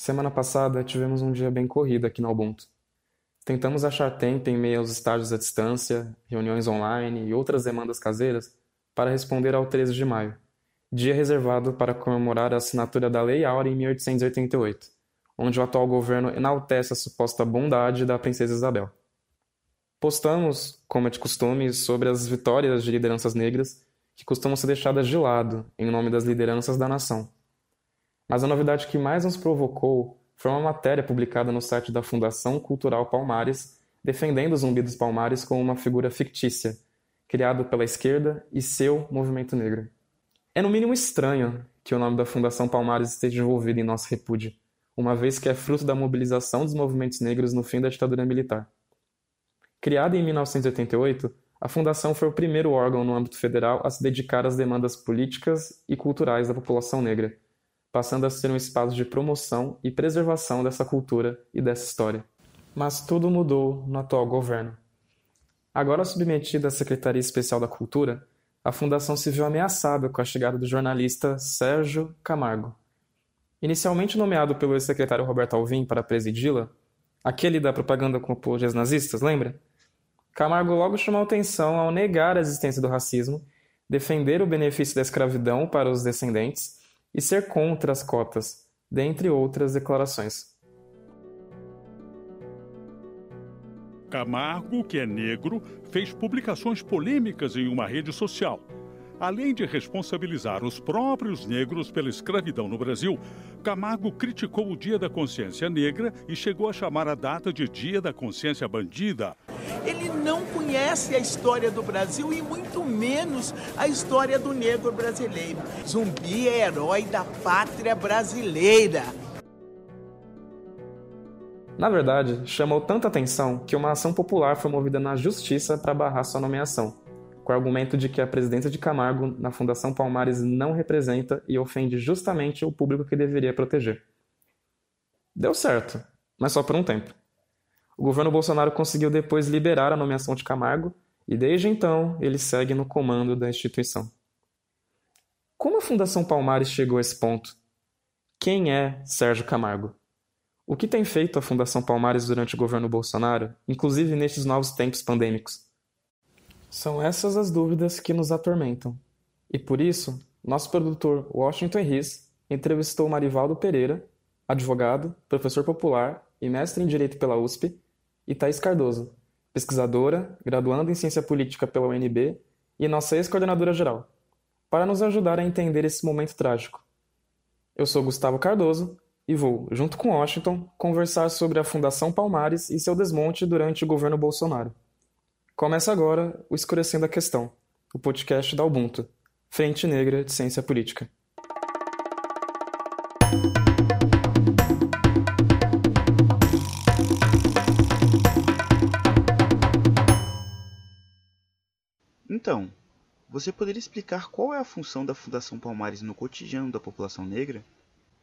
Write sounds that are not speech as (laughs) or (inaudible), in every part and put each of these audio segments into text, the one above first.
Semana passada tivemos um dia bem corrido aqui no Ubuntu. Tentamos achar tempo em meio aos estágios à distância, reuniões online e outras demandas caseiras para responder ao 13 de maio, dia reservado para comemorar a assinatura da Lei Áurea em 1888, onde o atual governo enaltece a suposta bondade da princesa Isabel. Postamos, como é de costume, sobre as vitórias de lideranças negras que costumam ser deixadas de lado em nome das lideranças da nação mas a novidade que mais nos provocou foi uma matéria publicada no site da Fundação Cultural Palmares, defendendo o Zumbi dos Palmares como uma figura fictícia, criado pela esquerda e seu movimento negro. É no mínimo estranho que o nome da Fundação Palmares esteja envolvido em nosso repúdio, uma vez que é fruto da mobilização dos movimentos negros no fim da ditadura militar. Criada em 1988, a Fundação foi o primeiro órgão no âmbito federal a se dedicar às demandas políticas e culturais da população negra, passando a ser um espaço de promoção e preservação dessa cultura e dessa história. Mas tudo mudou no atual governo. Agora submetida à Secretaria Especial da Cultura, a Fundação se viu ameaçada com a chegada do jornalista Sérgio Camargo. Inicialmente nomeado pelo ex-secretário Roberto Alvim para presidi-la, aquele da propaganda com apologias nazistas, lembra? Camargo logo chamou atenção ao negar a existência do racismo, defender o benefício da escravidão para os descendentes e ser contra as cotas, dentre outras declarações. Camargo, que é negro, fez publicações polêmicas em uma rede social. Além de responsabilizar os próprios negros pela escravidão no Brasil, Camargo criticou o Dia da Consciência Negra e chegou a chamar a data de Dia da Consciência Bandida. Ele não conhece a história do Brasil e muito menos a história do negro brasileiro. Zumbi é herói da pátria brasileira. Na verdade, chamou tanta atenção que uma ação popular foi movida na justiça para barrar sua nomeação com o argumento de que a presidência de Camargo na Fundação Palmares não representa e ofende justamente o público que deveria proteger. Deu certo, mas só por um tempo. O governo Bolsonaro conseguiu depois liberar a nomeação de Camargo e desde então ele segue no comando da instituição. Como a Fundação Palmares chegou a esse ponto? Quem é Sérgio Camargo? O que tem feito a Fundação Palmares durante o governo Bolsonaro, inclusive nestes novos tempos pandêmicos? São essas as dúvidas que nos atormentam. E por isso, nosso produtor Washington Riz entrevistou Marivaldo Pereira, advogado, professor popular e mestre em Direito pela USP, e Thais Cardoso, pesquisadora, graduanda em Ciência Política pela UNB e nossa ex-coordenadora geral, para nos ajudar a entender esse momento trágico. Eu sou Gustavo Cardoso e vou, junto com Washington, conversar sobre a Fundação Palmares e seu desmonte durante o governo Bolsonaro. Começa agora o Escurecendo a Questão, o podcast da Ubuntu, Frente Negra de Ciência Política. Então, você poderia explicar qual é a função da Fundação Palmares no cotidiano da população negra?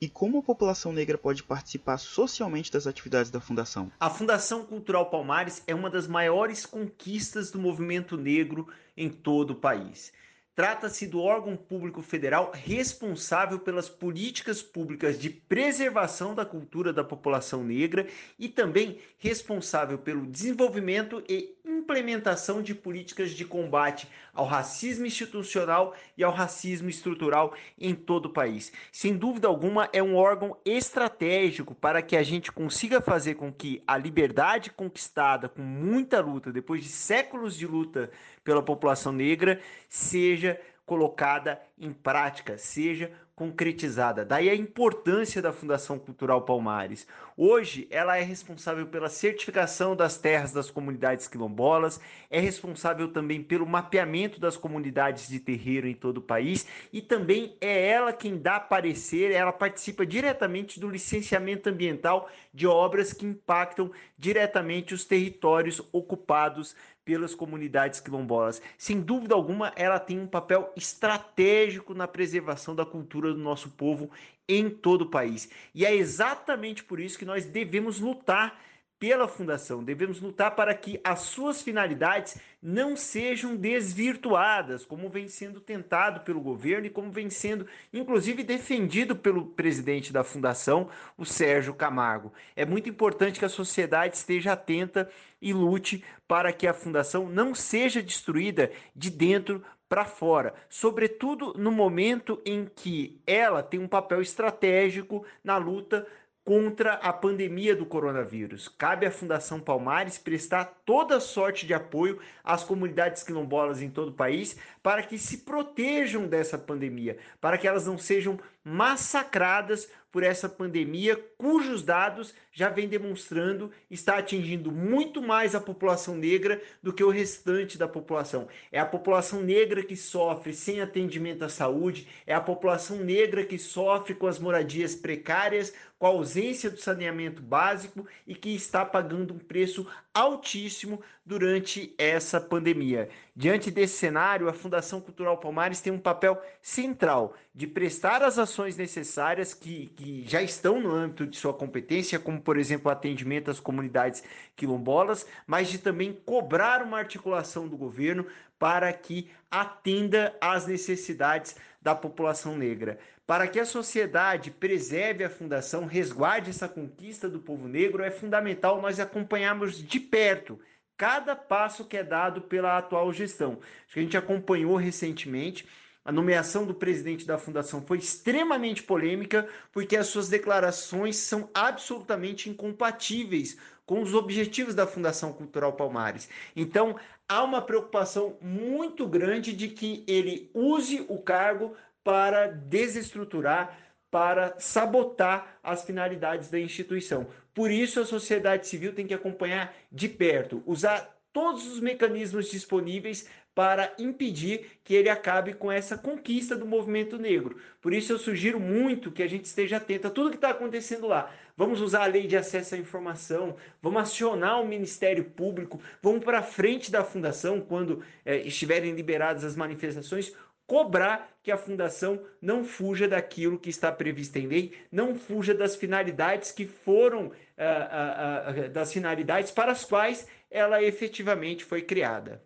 E como a população negra pode participar socialmente das atividades da Fundação? A Fundação Cultural Palmares é uma das maiores conquistas do movimento negro em todo o país. Trata-se do órgão público federal responsável pelas políticas públicas de preservação da cultura da população negra e também responsável pelo desenvolvimento e implementação de políticas de combate ao racismo institucional e ao racismo estrutural em todo o país. Sem dúvida alguma, é um órgão estratégico para que a gente consiga fazer com que a liberdade conquistada com muita luta, depois de séculos de luta pela população negra seja colocada em prática, seja concretizada. Daí a importância da Fundação Cultural Palmares. Hoje, ela é responsável pela certificação das terras das comunidades quilombolas, é responsável também pelo mapeamento das comunidades de terreiro em todo o país e também é ela quem dá parecer, ela participa diretamente do licenciamento ambiental de obras que impactam diretamente os territórios ocupados pelas comunidades quilombolas. Sem dúvida alguma, ela tem um papel estratégico na preservação da cultura do nosso povo em todo o país. E é exatamente por isso que nós devemos lutar pela Fundação. Devemos lutar para que as suas finalidades não sejam desvirtuadas, como vem sendo tentado pelo governo e como vem sendo, inclusive, defendido pelo presidente da Fundação, o Sérgio Camargo. É muito importante que a sociedade esteja atenta e lute para que a Fundação não seja destruída de dentro para fora, sobretudo no momento em que ela tem um papel estratégico na luta contra a pandemia do coronavírus. Cabe à Fundação Palmares prestar toda sorte de apoio às comunidades quilombolas em todo o país para que se protejam dessa pandemia, para que elas não sejam massacradas por essa pandemia, cujos dados já vem demonstrando está atingindo muito mais a população negra do que o restante da população. É a população negra que sofre sem atendimento à saúde, é a população negra que sofre com as moradias precárias, com a ausência do saneamento básico e que está pagando um preço altíssimo durante essa pandemia. Diante desse cenário, a Fundação Cultural Palmares tem um papel central de prestar as ações necessárias que, que já estão no âmbito de sua competência, como, por exemplo, atendimento às comunidades quilombolas, mas de também cobrar uma articulação do governo para que atenda às necessidades da população negra. Para que a sociedade preserve a fundação, resguarde essa conquista do povo negro, é fundamental nós acompanharmos de perto cada passo que é dado pela atual gestão. A gente acompanhou recentemente a nomeação do presidente da fundação foi extremamente polêmica, porque as suas declarações são absolutamente incompatíveis com os objetivos da Fundação Cultural Palmares. Então, há uma preocupação muito grande de que ele use o cargo para desestruturar, para sabotar as finalidades da instituição. Por isso, a sociedade civil tem que acompanhar de perto, usar todos os mecanismos disponíveis para impedir que ele acabe com essa conquista do movimento negro. Por isso eu sugiro muito que a gente esteja atento a tudo que está acontecendo lá. Vamos usar a lei de acesso à informação, vamos acionar o Ministério Público, vamos para frente da fundação quando é, estiverem liberadas as manifestações, cobrar que a fundação não fuja daquilo que está previsto em lei, não fuja das finalidades que foram uh, uh, uh, das finalidades para as quais ela efetivamente foi criada.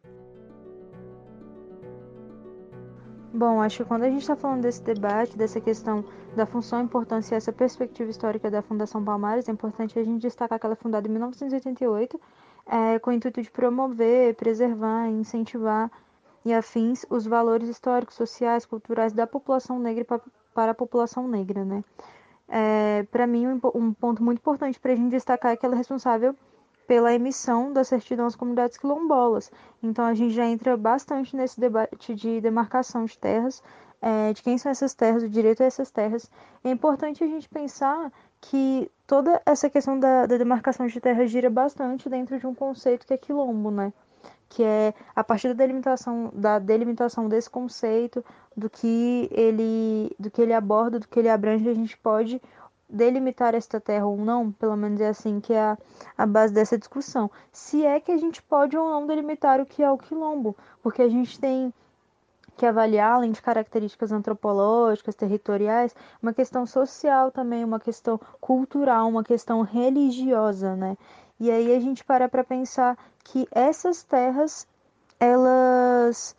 Bom, acho que quando a gente está falando desse debate, dessa questão da função, importância e essa perspectiva histórica da Fundação Palmares, é importante a gente destacar que ela é fundada em 1988, é, com o intuito de promover, preservar, incentivar e afins os valores históricos, sociais, culturais da população negra para a população negra, né? É, para mim, um, um ponto muito importante para a gente destacar é que ela é responsável pela emissão da certidão às comunidades quilombolas. Então a gente já entra bastante nesse debate de demarcação de terras, é, de quem são essas terras, o direito a essas terras. É importante a gente pensar que toda essa questão da, da demarcação de terras gira bastante dentro de um conceito que é quilombo, né? que é a partir da delimitação, da delimitação desse conceito, do que ele, do que ele aborda, do que ele abrange, a gente pode delimitar esta terra ou não, pelo menos é assim que é a, a base dessa discussão. Se é que a gente pode ou não delimitar o que é o quilombo, porque a gente tem que avaliar, além de características antropológicas, territoriais, uma questão social também, uma questão cultural, uma questão religiosa, né? E aí a gente para para pensar que essas terras, elas.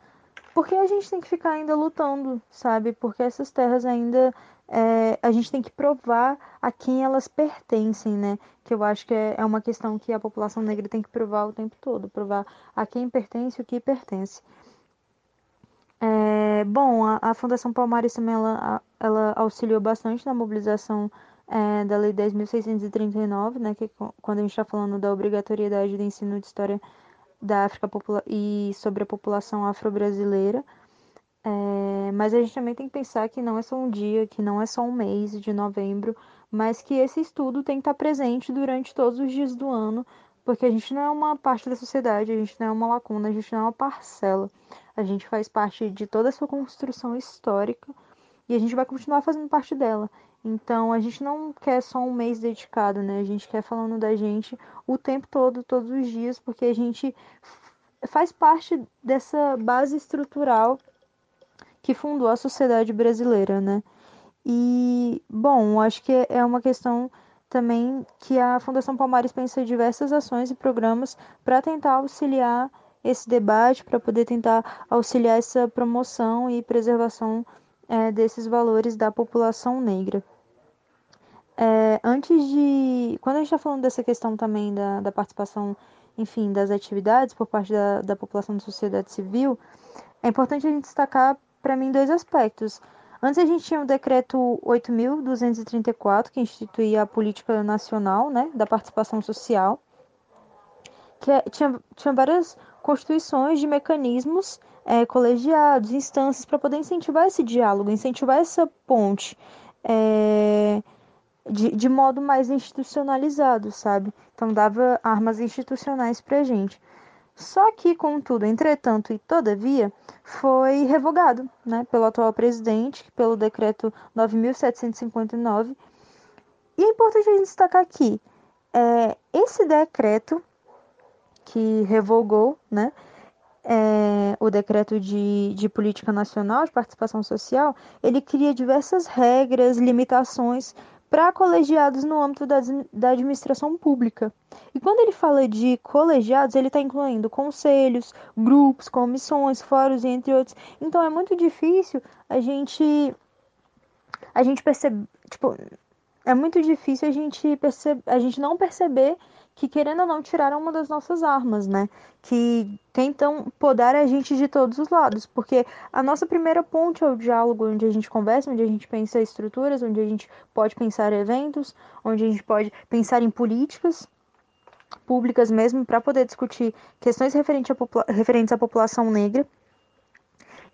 Porque a gente tem que ficar ainda lutando, sabe? Porque essas terras ainda é, a gente tem que provar a quem elas pertencem, né? Que eu acho que é, é uma questão que a população negra tem que provar o tempo todo, provar a quem pertence e o que pertence. É, bom, a, a, Fundação Palmares também ela, ela auxiliou bastante na mobilização é, da Lei 10.639, né, que quando a gente está falando da obrigatoriedade do ensino de história da África e sobre a população afro-brasileira. É, mas a gente também tem que pensar que não é só um dia, que não é só um mês de novembro, mas que esse estudo tem que estar presente durante todos os dias do ano, porque a gente não é uma parte da sociedade, a gente não é uma lacuna, a gente não é uma parcela. A gente faz parte de toda essa construção histórica e a gente vai continuar fazendo parte dela. Então a gente não quer só um mês dedicado, né? A gente quer falando da gente o tempo todo, todos os dias, porque a gente faz parte dessa base estrutural que fundou a sociedade brasileira, né? E, bom, acho que é uma questão também que a Fundação Palmares pensa diversas ações e programas para tentar auxiliar esse debate, para poder tentar auxiliar essa promoção e preservação é, desses valores da população negra. É, antes de. Quando a gente está falando dessa questão também da, da participação, enfim, das atividades por parte da, da população da sociedade civil, é importante a gente destacar, para mim, dois aspectos. Antes a gente tinha o decreto 8.234, que instituía a política nacional né, da participação social, que é, tinha, tinha várias constituições de mecanismos é, colegiados, instâncias, para poder incentivar esse diálogo, incentivar essa ponte. É, de, de modo mais institucionalizado, sabe? Então dava armas institucionais para gente. Só que, contudo, entretanto e todavia, foi revogado né, pelo atual presidente, pelo decreto 9.759. E é importante a gente destacar aqui, é, esse decreto que revogou né, é, o decreto de, de política nacional de participação social, ele cria diversas regras, limitações para colegiados no âmbito da, da administração pública. E quando ele fala de colegiados, ele está incluindo conselhos, grupos, comissões, fóruns, entre outros. Então é muito difícil a gente a gente perceber, tipo, é muito difícil a gente perceber, a gente não perceber que, querendo ou não, tiraram uma das nossas armas, né? Que tentam podar a gente de todos os lados. Porque a nossa primeira ponte é o diálogo, onde a gente conversa, onde a gente pensa estruturas, onde a gente pode pensar eventos, onde a gente pode pensar em políticas públicas mesmo, para poder discutir questões à, referentes à população negra.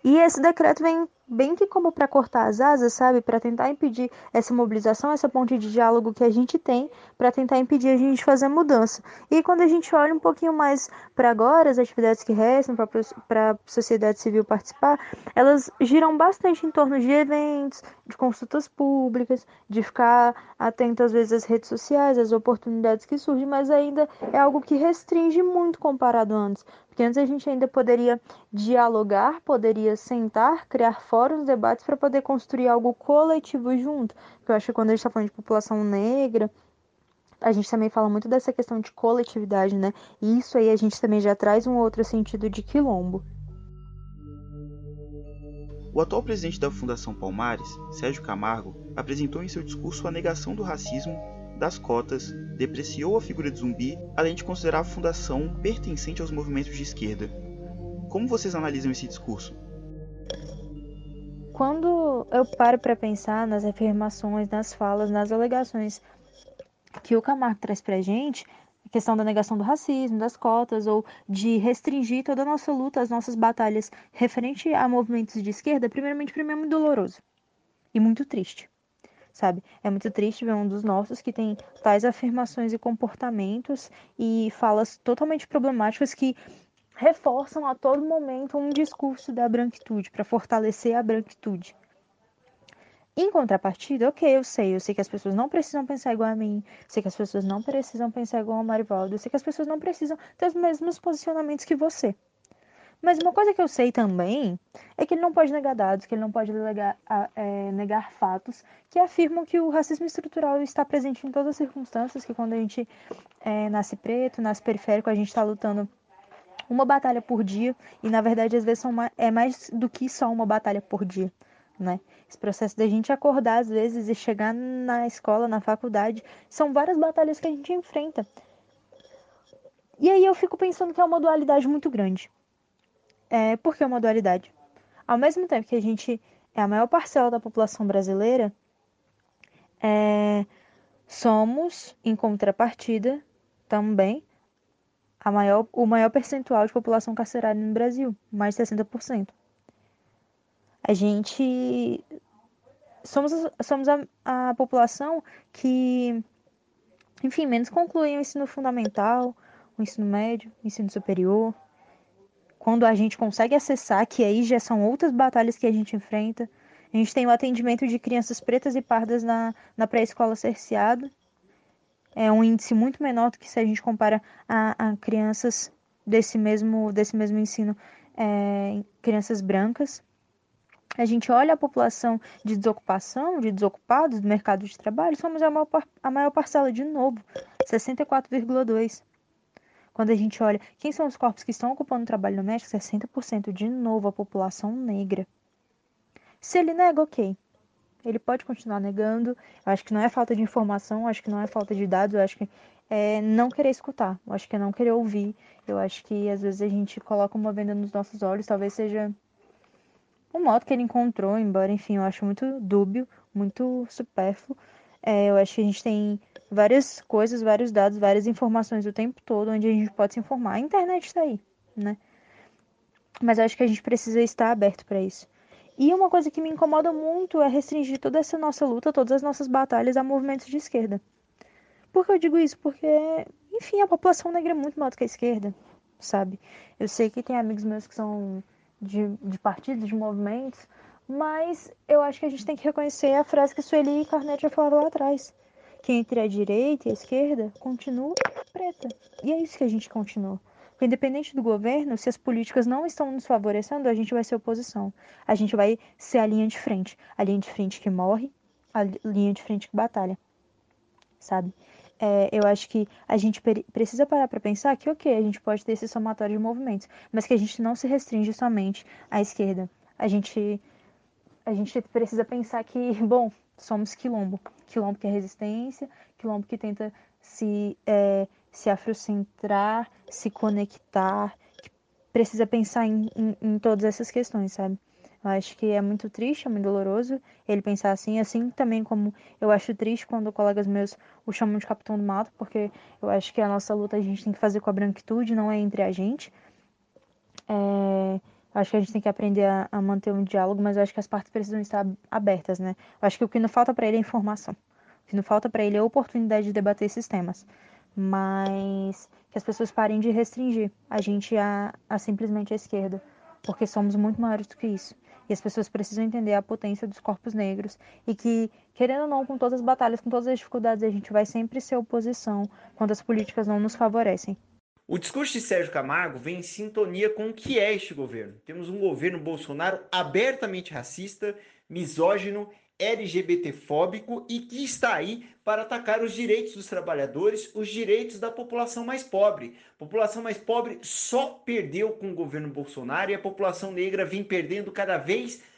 E esse decreto vem bem que como para cortar as asas, sabe? Para tentar impedir essa mobilização, essa ponte de diálogo que a gente tem, para tentar impedir a gente fazer mudança. E quando a gente olha um pouquinho mais para agora, as atividades que restam para a sociedade civil participar, elas giram bastante em torno de eventos, de consultas públicas, de ficar atento às vezes às redes sociais, às oportunidades que surgem, mas ainda é algo que restringe muito comparado antes. Porque antes a gente ainda poderia dialogar, poderia sentar, criar formas fora os debates para poder construir algo coletivo junto. Porque eu acho que quando a gente está falando de população negra, a gente também fala muito dessa questão de coletividade, né? E isso aí a gente também já traz um outro sentido de quilombo. O atual presidente da Fundação Palmares, Sérgio Camargo, apresentou em seu discurso a negação do racismo, das cotas, depreciou a figura de zumbi, além de considerar a fundação pertencente aos movimentos de esquerda. Como vocês analisam esse discurso? Quando eu paro para pensar nas afirmações, nas falas, nas alegações que o Camargo traz para a gente, a questão da negação do racismo, das cotas, ou de restringir toda a nossa luta, as nossas batalhas referente a movimentos de esquerda, primeiramente para mim é muito doloroso e muito triste. Sabe? É muito triste ver um dos nossos que tem tais afirmações e comportamentos e falas totalmente problemáticas que reforçam a todo momento um discurso da branquitude, para fortalecer a branquitude. Em contrapartida, ok, eu sei, eu sei que as pessoas não precisam pensar igual a mim, sei que as pessoas não precisam pensar igual a Marivaldo, eu sei que as pessoas não precisam ter os mesmos posicionamentos que você. Mas uma coisa que eu sei também é que ele não pode negar dados, que ele não pode negar, é, negar fatos que afirmam que o racismo estrutural está presente em todas as circunstâncias, que quando a gente é, nasce preto, nasce periférico, a gente está lutando uma batalha por dia e na verdade às vezes mais, é mais do que só uma batalha por dia, né? Esse processo da gente acordar às vezes e chegar na escola, na faculdade, são várias batalhas que a gente enfrenta. E aí eu fico pensando que é uma dualidade muito grande. É, por que uma dualidade? Ao mesmo tempo que a gente é a maior parcela da população brasileira, é, somos, em contrapartida, também maior, o maior percentual de população carcerária no Brasil, mais de 60%. A gente somos, somos a, a população que, enfim, menos conclui o ensino fundamental, o ensino médio, o ensino superior. Quando a gente consegue acessar, que aí já são outras batalhas que a gente enfrenta. A gente tem o atendimento de crianças pretas e pardas na, na pré-escola cerceada é um índice muito menor do que se a gente compara a, a crianças desse mesmo, desse mesmo ensino, é, crianças brancas. a gente olha a população de desocupação, de desocupados do mercado de trabalho, somos a maior, a maior parcela, de novo, 64,2%. Quando a gente olha quem são os corpos que estão ocupando o trabalho doméstico, 60% de novo a população negra. Se ele nega, ok. Ele pode continuar negando. Eu acho que não é falta de informação, acho que não é falta de dados, eu acho que é não querer escutar, eu acho que é não querer ouvir. Eu acho que às vezes a gente coloca uma venda nos nossos olhos, talvez seja o modo que ele encontrou, embora, enfim, eu acho muito dúbio, muito supérfluo. É, eu acho que a gente tem várias coisas, vários dados, várias informações o tempo todo onde a gente pode se informar. A internet está aí, né? Mas eu acho que a gente precisa estar aberto para isso. E uma coisa que me incomoda muito é restringir toda essa nossa luta, todas as nossas batalhas a movimentos de esquerda. Por que eu digo isso? Porque, enfim, a população negra é muito maior do que a esquerda, sabe? Eu sei que tem amigos meus que são de, de partidos, de movimentos, mas eu acho que a gente tem que reconhecer a frase que Sueli Carneiro já falava lá atrás. Que entre a direita e a esquerda continua preta. E é isso que a gente continua. Porque independente do governo, se as políticas não estão nos favorecendo, a gente vai ser oposição. A gente vai ser a linha de frente. A linha de frente que morre, a linha de frente que batalha. Sabe? É, eu acho que a gente precisa parar para pensar que, ok, a gente pode ter esse somatório de movimentos, mas que a gente não se restringe somente à esquerda. A gente a gente precisa pensar que, (laughs) bom, somos quilombo. Quilombo que é resistência, quilombo que tenta se, é, se afrocentrar, se conectar, que precisa pensar em, em, em, todas essas questões, sabe? Eu acho que é muito triste, é muito doloroso ele pensar assim, assim também como eu acho triste quando colegas meus o chamam de capitão do mato, porque eu acho que a nossa luta a gente tem que fazer com a branquitude, não é entre a gente. É, Acho que a gente tem que aprender a, a, manter um diálogo, mas eu acho que as partes precisam estar abertas, né? Eu acho que o que não falta para ele é informação. O que não falta para ele é a oportunidade de debater esses temas. Mas que as pessoas parem de restringir a gente a, a simplesmente a esquerda, porque somos muito maiores do que isso. E as pessoas precisam entender a potência dos corpos negros e que, querendo ou não, com todas as batalhas, com todas as dificuldades, a gente vai sempre ser oposição quando as políticas não nos favorecem. O discurso de Sérgio Camargo vem em sintonia com o que é este governo. Temos um governo Bolsonaro abertamente racista, misógino, LGBTfóbico e que está aí para atacar os direitos dos trabalhadores, os direitos da população mais pobre. A população mais pobre só perdeu com o governo Bolsonaro e a população negra vem perdendo cada vez mais.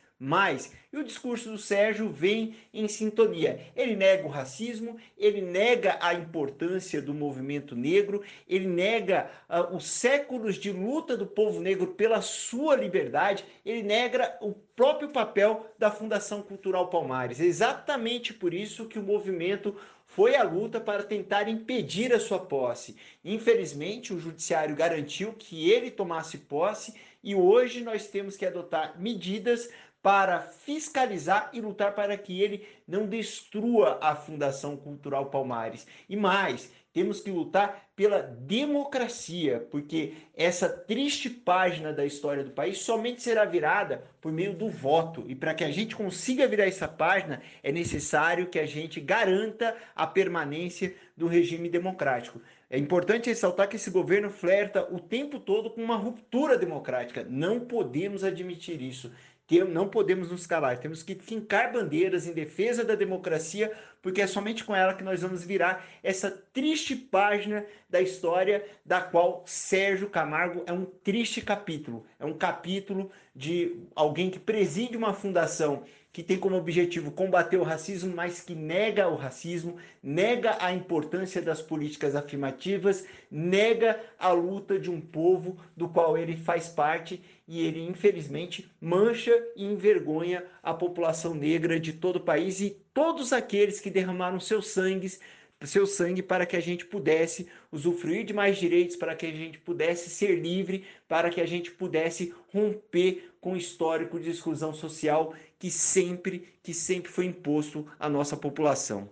E o discurso do Sérgio vem em sintonia. Ele nega o racismo, ele nega a importância do movimento negro, ele nega uh, os séculos de luta do povo negro pela sua liberdade, ele nega o próprio papel da Fundação Cultural Palmares. É exatamente por isso que o movimento foi à luta para tentar impedir a sua posse. Infelizmente, o judiciário garantiu que ele tomasse posse e hoje nós temos que adotar medidas para fiscalizar e lutar para que ele não destrua a Fundação Cultural Palmares. E mais, temos que lutar pela democracia, porque essa triste página da história do país somente será virada por meio do voto. E para que a gente consiga virar essa página, é necessário que a gente garanta a permanência do regime democrático. É importante ressaltar que esse governo flerta o tempo todo com uma ruptura democrática. Não podemos admitir isso não podemos nos calar, temos que fincar bandeiras em defesa da democracia, porque é somente com ela que nós vamos virar essa triste página da história da qual Sérgio Camargo é um triste capítulo. É um capítulo de alguém que preside uma fundação que tem como objetivo combater o racismo, mas que nega o racismo, nega a importância das políticas afirmativas, nega a luta de um povo do qual ele faz parte e ele, infelizmente, mancha e envergonha a população negra de todo o país e todos aqueles que derramaram seus sangues seu sangue para que a gente pudesse usufruir de mais direitos, para que a gente pudesse ser livre, para que a gente pudesse romper com o histórico de exclusão social que sempre, que sempre foi imposto à nossa população.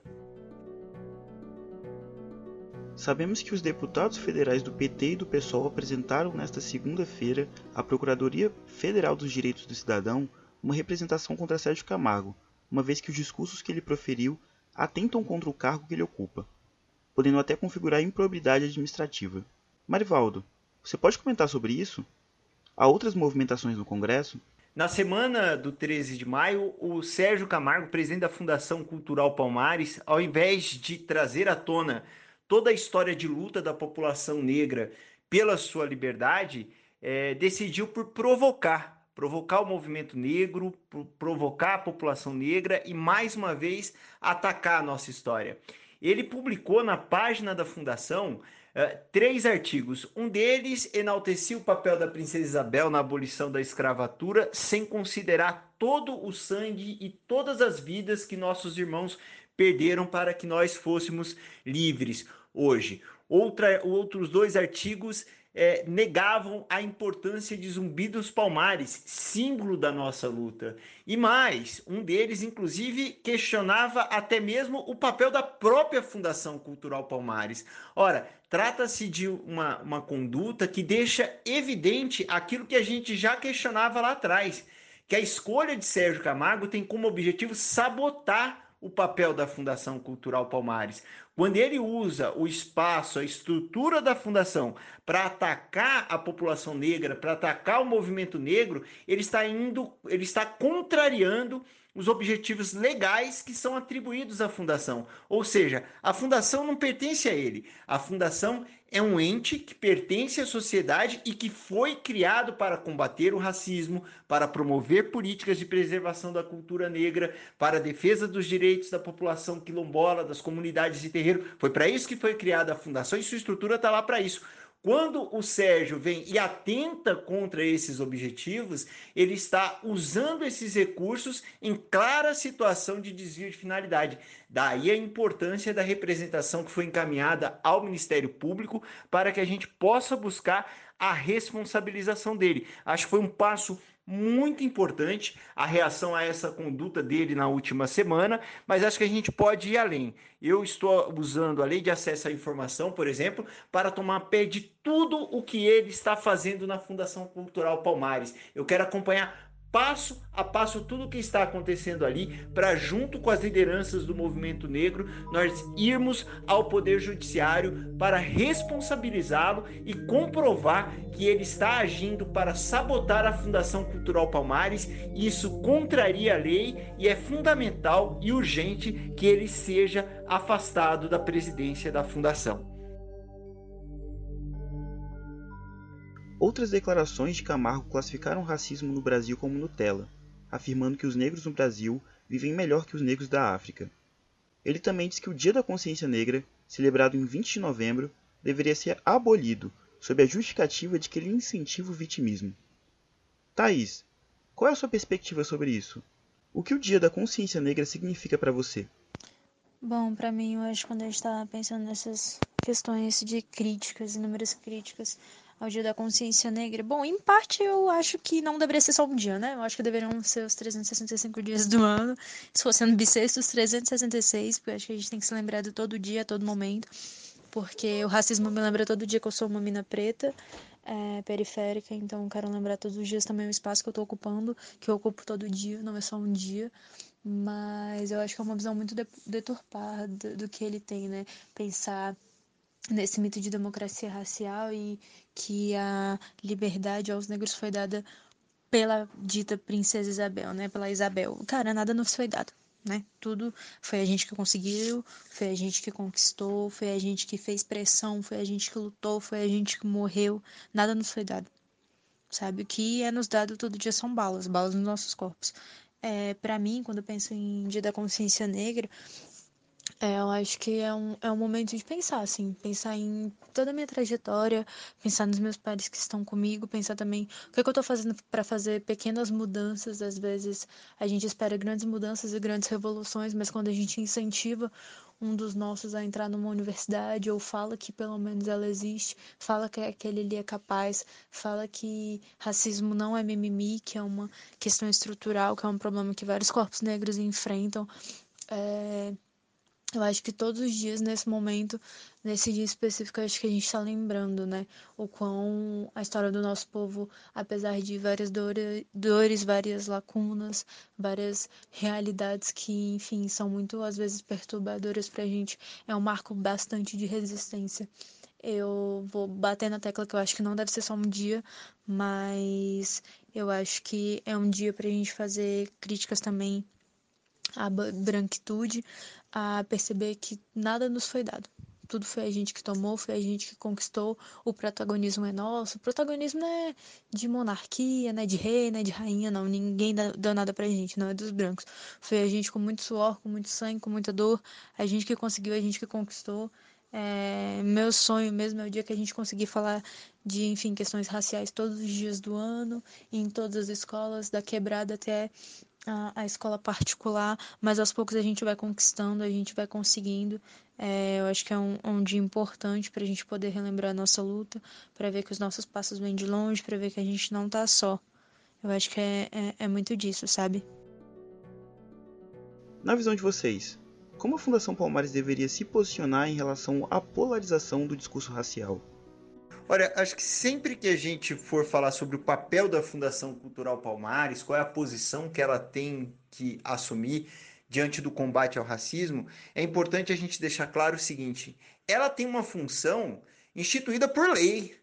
Sabemos que os deputados federais do PT e do PSOL apresentaram nesta segunda-feira à Procuradoria Federal dos Direitos do Cidadão uma representação contra Sérgio Camargo, uma vez que os discursos que ele proferiu atentam contra o cargo que ele ocupa, podendo até configurar improbidade administrativa. Marivaldo, você pode comentar sobre isso? Há outras movimentações no Congresso? Na semana do 13 de maio, o Sérgio Camargo, presidente da Fundação Cultural Palmares, ao invés de trazer à tona toda a história de luta da população negra pela sua liberdade, é, decidiu por provocar, provocar o movimento negro, provocar a população negra e mais uma vez atacar a nossa história. Ele publicou na página da fundação uh, três artigos. Um deles enaltecia o papel da princesa Isabel na abolição da escravatura, sem considerar todo o sangue e todas as vidas que nossos irmãos perderam para que nós fôssemos livres hoje. Outra, outros dois artigos é, negavam a importância de Zumbi dos Palmares, símbolo da nossa luta. E mais, um deles, inclusive, questionava até mesmo o papel da própria Fundação Cultural Palmares. Ora, trata-se de uma, uma conduta que deixa evidente aquilo que a gente já questionava lá atrás, que a escolha de Sérgio Camargo tem como objetivo sabotar o papel da Fundação Cultural Palmares. Quando ele usa o espaço, a estrutura da fundação para atacar a população negra, para atacar o movimento negro, ele está indo, ele está contrariando os objetivos legais que são atribuídos à fundação. Ou seja, a fundação não pertence a ele. A fundação é um ente que pertence à sociedade e que foi criado para combater o racismo, para promover políticas de preservação da cultura negra, para a defesa dos direitos da população quilombola, das comunidades de terreiro. Foi para isso que foi criada a fundação e sua estrutura está lá para isso. Quando o Sérgio vem e atenta contra esses objetivos, ele está usando esses recursos em clara situação de desvio de finalidade. Daí a importância da representação que foi encaminhada ao Ministério Público para que a gente possa buscar a responsabilização dele. Acho que foi um passo muito importante a reação a essa conduta dele na última semana, mas acho que a gente pode ir além. Eu estou usando a lei de acesso à informação, por exemplo, para tomar pé de tudo o que ele está fazendo na Fundação Cultural Palmares. Eu quero acompanhar passo a passo tudo o que está acontecendo ali, para junto com as lideranças do movimento negro, nós irmos ao poder judiciário para responsabilizá-lo e comprovar que ele está agindo para sabotar a Fundação Cultural Palmares. Isso contraria a lei e é fundamental e urgente que ele seja afastado da presidência da fundação. Outras declarações de Camargo classificaram o racismo no Brasil como Nutella, afirmando que os negros no Brasil vivem melhor que os negros da África. Ele também diz que o Dia da Consciência Negra, celebrado em 20 de novembro, deveria ser abolido, sob a justificativa de que ele incentiva o vitimismo. Thaís, qual é a sua perspectiva sobre isso? O que o Dia da Consciência Negra significa para você? Bom, para mim, que quando a gente está pensando nessas questões de críticas, inúmeras críticas ao Dia da Consciência Negra. Bom, em parte eu acho que não deveria ser só um dia, né? Eu acho que deveriam ser os 365 dias do ano. Se fosse ano bissexto, os 366, porque eu acho que a gente tem que se lembrar de todo dia, a todo momento. Porque o racismo me lembra todo dia que eu sou uma mina preta, é, periférica, então quero lembrar todos os dias também o espaço que eu tô ocupando, que eu ocupo todo dia, não é só um dia. Mas eu acho que é uma visão muito deturpada do que ele tem, né? Pensar nesse mito de democracia racial e que a liberdade aos negros foi dada pela dita princesa Isabel, né? Pela Isabel. Cara, nada nos foi dado, né? Tudo foi a gente que conseguiu, foi a gente que conquistou, foi a gente que fez pressão, foi a gente que lutou, foi a gente que morreu. Nada nos foi dado. Sabe? O que é nos dado todo dia são balas, balas nos nossos corpos. É, para mim, quando eu penso em Dia da Consciência Negra, é, eu acho que é um, é um momento de pensar, assim, pensar em toda a minha trajetória, pensar nos meus pais que estão comigo, pensar também o que, é que eu estou fazendo para fazer pequenas mudanças. Às vezes a gente espera grandes mudanças e grandes revoluções, mas quando a gente incentiva um dos nossos a entrar numa universidade ou fala que pelo menos ela existe, fala que aquele ali é capaz, fala que racismo não é mimimi, que é uma questão estrutural, que é um problema que vários corpos negros enfrentam. É, eu acho que todos os dias, nesse momento, nesse dia específico, acho que a gente está lembrando, né? O quão a história do nosso povo, apesar de várias dores, várias lacunas, várias realidades que, enfim, são muito, às vezes, perturbadoras para a gente, é um marco bastante de resistência. eu vou bater na tecla que eu acho que não deve ser só um dia, mas eu acho que é um dia para a gente fazer críticas também à branquitude, a perceber que nada nos foi dado. Tudo foi a gente que tomou, foi a gente que conquistou. O protagonismo é nosso. O protagonismo não é de monarquia, não é de rei, não é de rainha, não. Ninguém deu nada pra gente, não é dos brancos. Foi a gente com muito suor, com muito sangue, com muita dor. A gente que conseguiu, a gente que conquistou. É, meu sonho mesmo é o dia que a gente conseguir falar de, enfim, questões raciais todos os dias do ano, em todas as escolas, da quebrada até a, a escola particular, mas aos poucos a gente vai conquistando, a gente vai conseguindo. É, eu acho que é um, um dia importante para a gente poder relembrar a nossa luta, para ver que os nossos passos vêm de longe, para ver que a gente não está só. Eu acho que é, é, é muito disso, sabe? Na visão de vocês, como a Fundação Palmares deveria se posicionar em relação à polarização do discurso racial? Olha, acho que sempre que a gente for falar sobre o papel da Fundação Cultural Palmares, qual é a posição que ela tem que assumir diante do combate ao racismo, é importante a gente deixar claro o seguinte: ela tem uma função instituída por lei.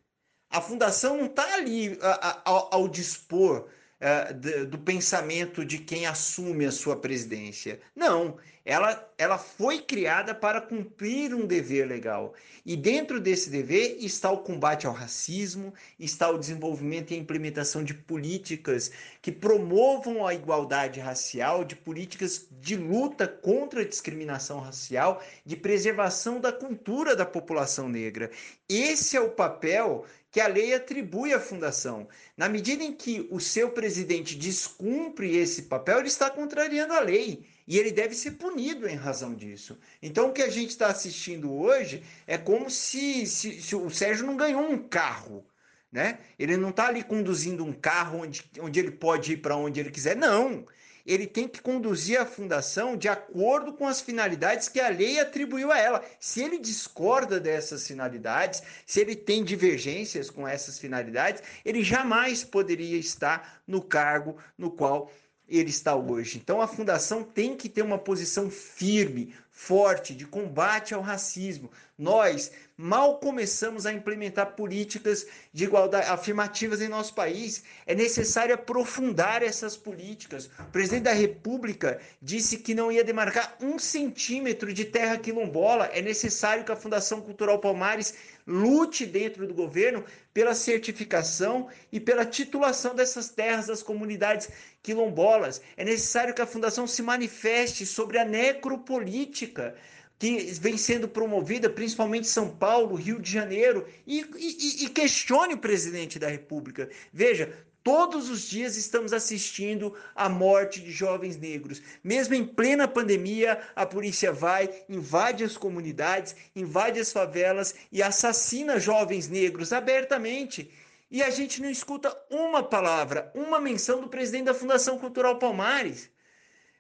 A fundação não está ali ao, dispor uh, do pensamento de quem assume a sua presidência. Não, ela, ela foi criada para cumprir um dever legal. E dentro desse dever está o combate ao racismo, está o desenvolvimento e a implementação de políticas que promovam a igualdade racial, de políticas de luta contra a discriminação racial, de preservação da cultura da população negra. Esse é o papel que a lei atribui à fundação. Na medida em que o seu presidente descumpre esse papel, ele está contrariando a lei e ele deve ser punido em razão disso. Então, o que a gente está assistindo hoje é como se, se, se, o Sérgio não ganhou um carro. Né? Ele não está ali conduzindo um carro onde, onde ele pode ir para onde ele quiser. Não ele tem que conduzir a fundação de acordo com as finalidades que a lei atribuiu a ela. Se ele discorda dessas finalidades, se ele tem divergências com essas finalidades, ele jamais poderia estar no cargo no qual ele está hoje. Então a fundação tem que ter uma posição firme, forte de combate ao racismo. Nós mal começamos a implementar políticas de igualdade afirmativas em nosso país. É necessário aprofundar essas políticas. O presidente da República disse que não ia demarcar um centímetro de terra quilombola. É necessário que a Fundação Cultural Palmares lute dentro do governo pela certificação e pela titulação dessas terras das comunidades quilombolas. É necessário que a Fundação se manifeste sobre a necropolítica que vem sendo promovida principalmente em São Paulo, Rio de Janeiro, e, e, e, questione o presidente da República. Veja, todos os dias estamos assistindo à morte de jovens negros. Mesmo em plena pandemia, a polícia vai, invade as comunidades, invade as favelas e assassina jovens negros abertamente. E a gente não escuta uma palavra, uma menção do presidente da Fundação Cultural Palmares.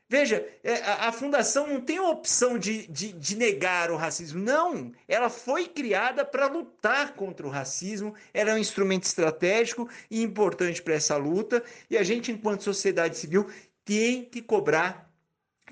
Veja, é, a, fundação não tem a opção de, de, de, negar o racismo. Não! Ela foi criada para lutar contra o racismo. Ela é um instrumento estratégico e importante para essa luta. E a gente, enquanto sociedade civil, tem que cobrar,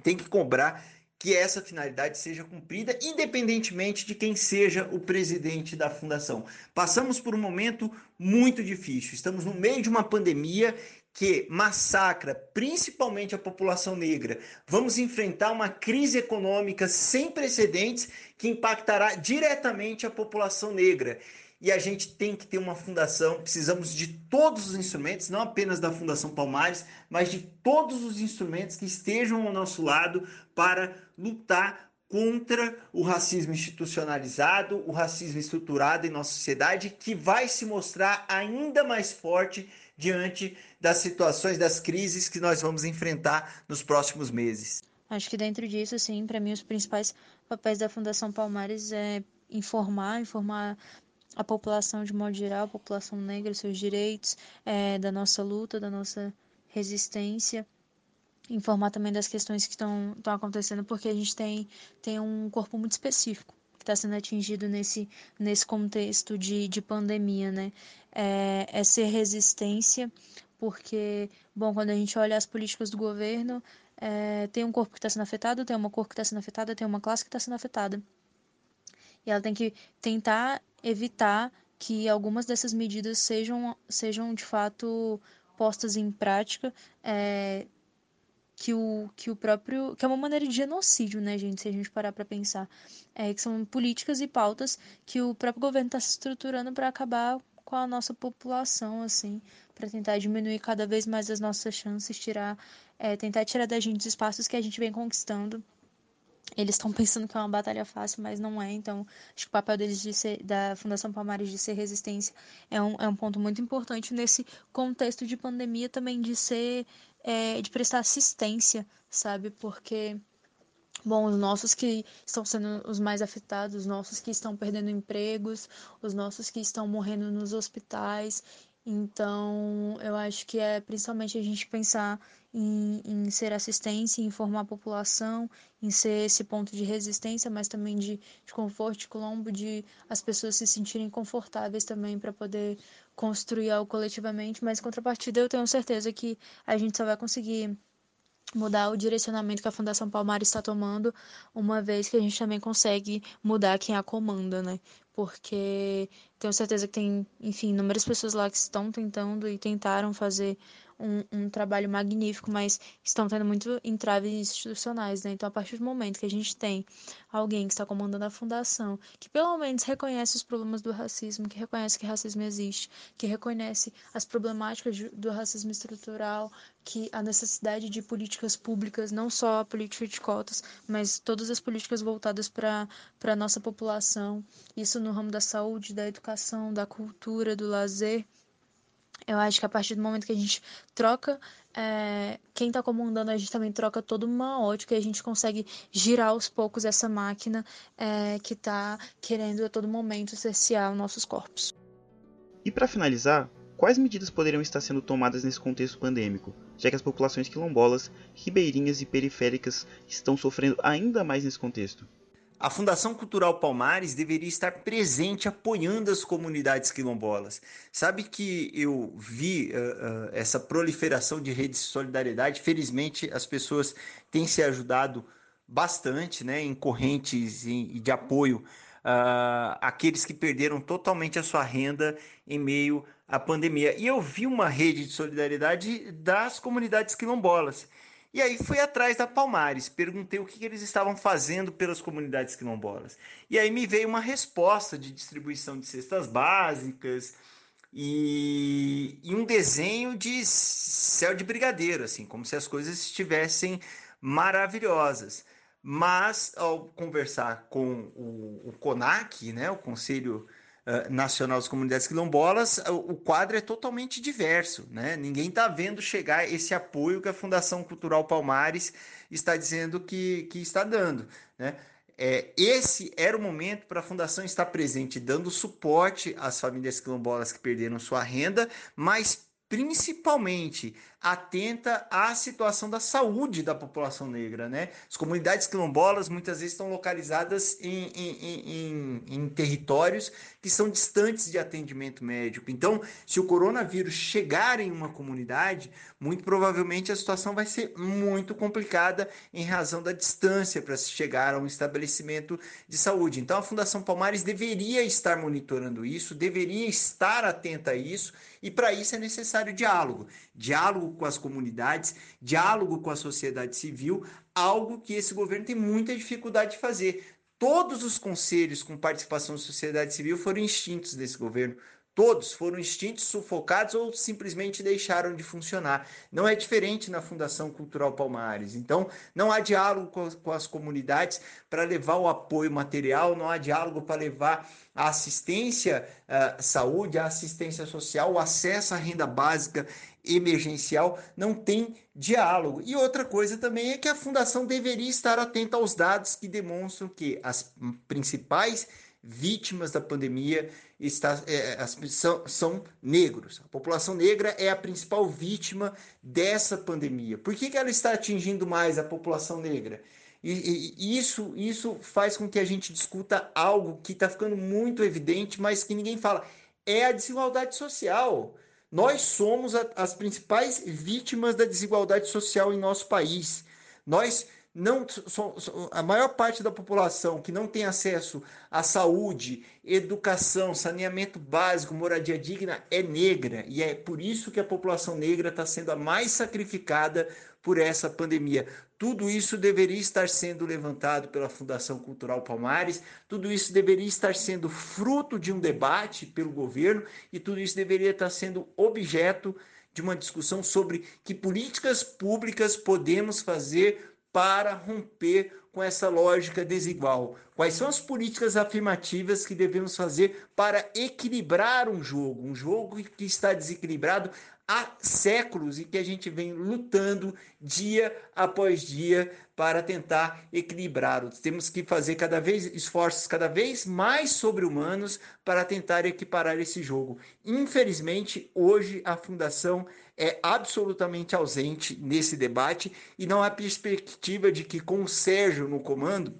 tem que cobrar que essa finalidade seja cumprida, independentemente de quem seja o presidente da fundação. Passamos por um momento muito difícil. Estamos no meio de uma pandemia que massacra principalmente a população negra. Vamos enfrentar uma crise econômica sem precedentes que impactará diretamente a população negra. E a gente tem que ter uma fundação, precisamos de todos os instrumentos, não apenas da Fundação Palmares, mas de todos os instrumentos que estejam ao nosso lado para lutar contra o racismo institucionalizado, o racismo estruturado em nossa sociedade, que vai se mostrar ainda mais forte diante das situações, das crises que nós vamos enfrentar nos próximos meses. Acho que dentro disso, sim, para mim os principais papéis da Fundação Palmares é informar, informar a população de modo geral, a população negra, seus direitos, é, da nossa luta, da nossa resistência, informar também das questões que estão acontecendo, porque a gente tem, tem um corpo muito específico está sendo atingido nesse, nesse contexto de, de pandemia, né? É, é ser resistência, porque, bom, quando a gente olha as políticas do governo, é, tem um corpo que está sendo afetado, tem uma cor que está sendo afetada, tem uma classe que está sendo afetada. E ela tem que tentar evitar que algumas dessas medidas sejam, sejam de fato postas em prática, é, que o, que o próprio. que é uma maneira de genocídio, né, gente, se a gente parar para pensar. É, que são políticas e pautas que o próprio governo está se estruturando para acabar com a nossa população, assim, para tentar diminuir cada vez mais as nossas chances, tirar, é, tentar tirar da gente os espaços que a gente vem conquistando eles estão pensando que é uma batalha fácil, mas não é. Então, acho que o papel deles de ser, da Fundação Palmares de ser resistência é um, é um ponto muito importante nesse contexto de pandemia também de ser, é, de prestar assistência, sabe? Porque, bom, os nossos que estão sendo os mais afetados, os nossos que estão perdendo empregos, os nossos que estão morrendo nos hospitais. Então, eu acho que é principalmente a gente pensar em, em ser assistência, em informar a população, em ser esse ponto de resistência, mas também de, de conforto, de colombo, de as pessoas se sentirem confortáveis também para poder construir algo coletivamente. Mas, em contrapartida, eu tenho certeza que a gente só vai conseguir mudar o direcionamento que a Fundação Palmares está tomando, uma vez que a gente também consegue mudar quem a comanda, né? Porque tenho certeza que tem, enfim, inúmeras pessoas lá que estão tentando e tentaram fazer um, um trabalho magnífico, mas estão tendo muito entraves institucionais, né? Então, a partir do momento que a gente tem alguém que está comandando a fundação, que pelo menos reconhece os problemas do racismo, que reconhece que racismo existe, que reconhece as problemáticas do racismo estrutural, que a necessidade de políticas públicas, não só a política de cotas, mas todas as políticas voltadas para a nossa população, isso no ramo da saúde, da educação, da cultura, do lazer, eu acho que a partir do momento que a gente troca é, quem está comandando, a gente também troca toda uma ótica e a gente consegue girar aos poucos essa máquina é, que está querendo a todo momento cercear os nossos corpos. E para finalizar, quais medidas poderiam estar sendo tomadas nesse contexto pandêmico, já que as populações quilombolas, ribeirinhas e periféricas estão sofrendo ainda mais nesse contexto? A Fundação Cultural Palmares deveria estar presente apoiando as comunidades quilombolas. Sabe que eu vi uh, uh, essa proliferação de redes de solidariedade. Felizmente, as pessoas têm se ajudado bastante né, em correntes e de apoio uh, àqueles que perderam totalmente a sua renda em meio à pandemia. E eu vi uma rede de solidariedade das comunidades quilombolas. E aí fui atrás da Palmares, perguntei o que, eles estavam fazendo pelas comunidades quilombolas. E aí me veio uma resposta de distribuição de cestas básicas e, e um desenho de céu de brigadeiro, assim, como se as coisas estivessem maravilhosas. Mas ao conversar com o, o CONAC, né, o Conselho uh, Nacional das Comunidades Quilombolas, o quadro é totalmente diverso. Né? Ninguém está vendo chegar esse apoio que a Fundação Cultural Palmares está dizendo que, que está dando. Né? É, esse era o momento para a fundação estar presente, dando suporte às famílias quilombolas que perderam sua renda, mas principalmente atenta à situação da saúde da população negra, né? As comunidades quilombolas muitas vezes estão localizadas em, em, em, em, territórios que são distantes de atendimento médico. Então, se o coronavírus chegar em uma comunidade, muito provavelmente a situação vai ser muito complicada em razão da distância para se chegar a um estabelecimento de saúde. Então, a Fundação Palmares deveria estar monitorando isso, deveria estar atenta a isso, e para isso é necessário diálogo. Diálogo com as comunidades, diálogo com a sociedade civil, algo que esse governo tem muita dificuldade de fazer. Todos os conselhos com participação da sociedade civil foram extintos desse governo. Todos foram extintos, sufocados ou simplesmente deixaram de funcionar. Não é diferente na Fundação Cultural Palmares. Então, não há diálogo com as, com as comunidades para levar o apoio material, não há diálogo para levar a assistência à saúde, a assistência social, o acesso à renda básica emergencial, não tem diálogo. E outra coisa também é que a Fundação deveria estar atenta aos dados que demonstram que as principais vítimas da pandemia está, é, as, são, são negros. A população negra é a principal vítima dessa pandemia. Por que, que ela está atingindo mais a população negra? E, e isso, isso faz com que a gente discuta algo que está ficando muito evidente, mas que ninguém fala. É a desigualdade social. Nós somos a, as principais vítimas da desigualdade social em nosso país. Nós não a maior parte da população que não tem acesso à saúde, educação, saneamento básico, moradia digna é negra e é por isso que a população negra está sendo a mais sacrificada por essa pandemia. Tudo isso deveria estar sendo levantado pela Fundação Cultural Palmares, tudo isso deveria estar sendo fruto de um debate pelo governo e tudo isso deveria estar sendo objeto de uma discussão sobre que políticas públicas podemos fazer para romper com essa lógica desigual? Quais são as políticas afirmativas que devemos fazer para equilibrar um jogo? Um jogo que está desequilibrado há séculos e que a gente vem lutando dia após dia para tentar equilibrá-lo. Temos que fazer cada vez esforços cada vez mais sobre-humanos para tentar equiparar esse jogo. Infelizmente, hoje a fundação é absolutamente ausente nesse debate e não há perspectiva de que com o Sérgio no comando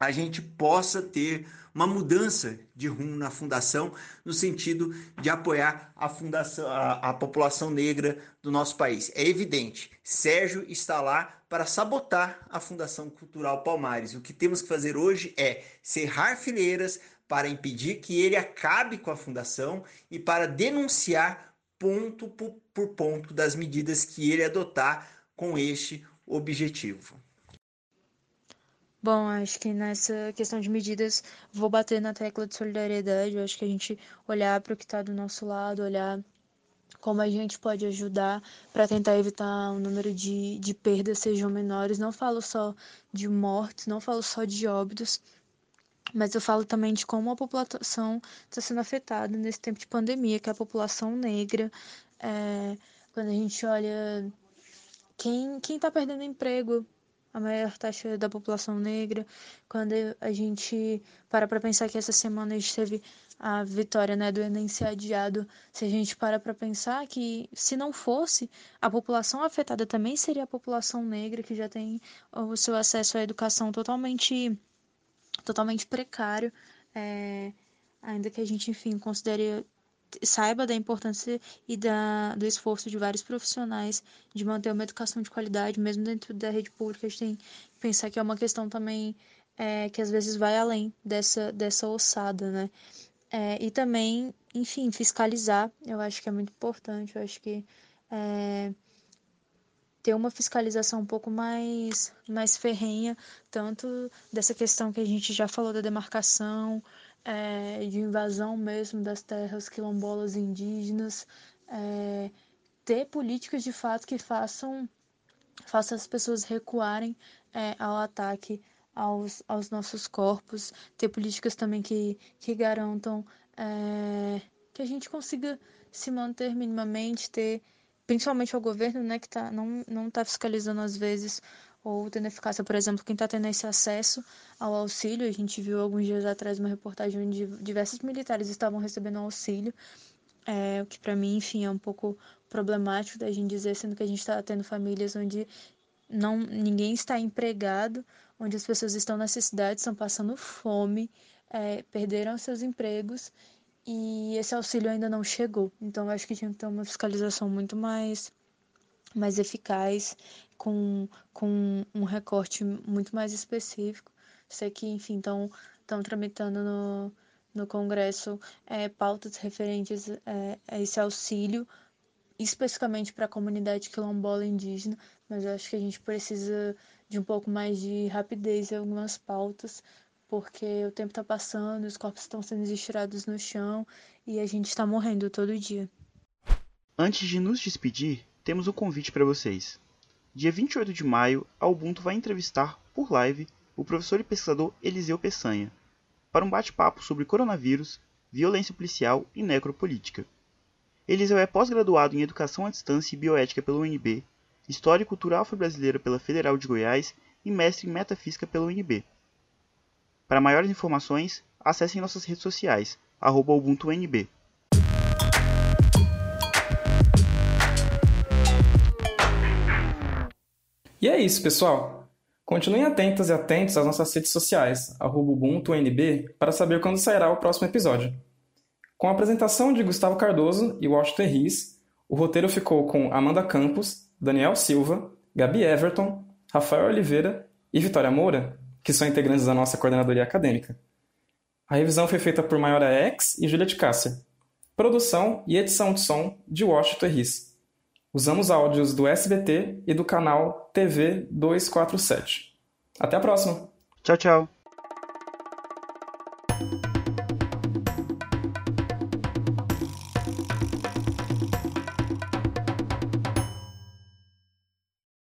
a gente possa ter uma mudança de rumo na fundação no sentido de apoiar a fundação a, a, população negra do nosso país. É evidente, Sérgio está lá para sabotar a Fundação Cultural Palmares. O que temos que fazer hoje é cerrar fileiras para impedir que ele acabe com a fundação e para denunciar ponto por ponto das medidas que ele adotar com este objetivo. Bom, acho que nessa questão de medidas, vou bater na tecla de solidariedade. Eu acho que a gente olhar para o que está do nosso lado, olhar como a gente pode ajudar para tentar evitar o número de, de perdas sejam menores. Não falo só de mortes, não falo só de óbitos, mas eu falo também de como a população está sendo afetada nesse tempo de pandemia, que é a população negra. É, quando a gente olha quem está perdendo emprego, a maior taxa da população negra. Quando a gente para para pensar que essa semana a gente teve a vitória né, do Enem ser adiado, se a gente para para pensar que se não fosse, a população afetada também seria a população negra, que já tem o seu acesso à educação totalmente totalmente precário, é, ainda que a gente, enfim, considere saiba da importância e da, do esforço de vários profissionais de manter uma educação de qualidade, mesmo dentro da rede pública, a gente tem que pensar que é uma questão também é, que às vezes vai além dessa, dessa ossada, né? É, e também, enfim, fiscalizar, eu acho que é muito importante, eu acho que é, ter uma fiscalização um pouco mais, mais ferrenha, tanto dessa questão que a gente já falou da demarcação, é, de invasão mesmo das terras quilombolas indígenas, é, ter políticas de fato que façam, façam as pessoas recuarem é, ao ataque aos, aos nossos corpos, ter políticas também que, que garantam que a gente consiga se manter minimamente, ter principalmente ao governo, né, que tá, não não está fiscalizando às vezes ou tendo eficácia, por exemplo, quem está tendo esse acesso ao auxílio. A gente viu alguns dias atrás uma reportagem onde diversos militares estavam recebendo auxílio, é, o que para mim, enfim, é um pouco problemático da gente dizer, sendo que a gente está tendo famílias onde não ninguém está empregado, onde as pessoas estão na necessidade, estão passando fome, é, perderam seus empregos e esse auxílio ainda não chegou. Então, acho que tinha que ter uma fiscalização muito mais, mais eficaz, com, com um recorte muito mais específico. Sei que, enfim, estão tramitando no, no Congresso é, pautas referentes é, a esse auxílio, especificamente para a comunidade quilombola indígena, mas eu acho que a gente precisa de um pouco mais de rapidez em algumas pautas, porque o tempo está passando, os corpos estão sendo estirados no chão e a gente está morrendo todo dia. Antes de nos despedir, temos um convite para vocês. Dia 28 de maio, a Ubuntu vai entrevistar, por live, o professor e pesquisador Eliseu Peçanha, para um bate-papo sobre coronavírus, violência policial e necropolítica. Eliseu é pós-graduado em Educação à Distância e Bioética pela UNB, História e Cultura Afro-Brasileira pela Federal de Goiás e mestre em Metafísica pela UNB. Para maiores informações, acessem nossas redes sociais, UbuntuNB. E é isso, pessoal. Continuem atentas e atentos às nossas redes sociais, UbuntuNB, para saber quando sairá o próximo episódio. Com a apresentação de Gustavo Cardoso e Washington Riz, o roteiro ficou com Amanda Campos, Daniel Silva, Gabi Everton, Rafael Oliveira e Vitória Moura, que são integrantes da nossa coordenadoria acadêmica. A revisão foi feita por Maiora X e Júlia de Cássia. Produção e edição de som de Washington Riz. Usamos áudios do SBT e do canal TV 247. Até a próxima! Tchau, tchau!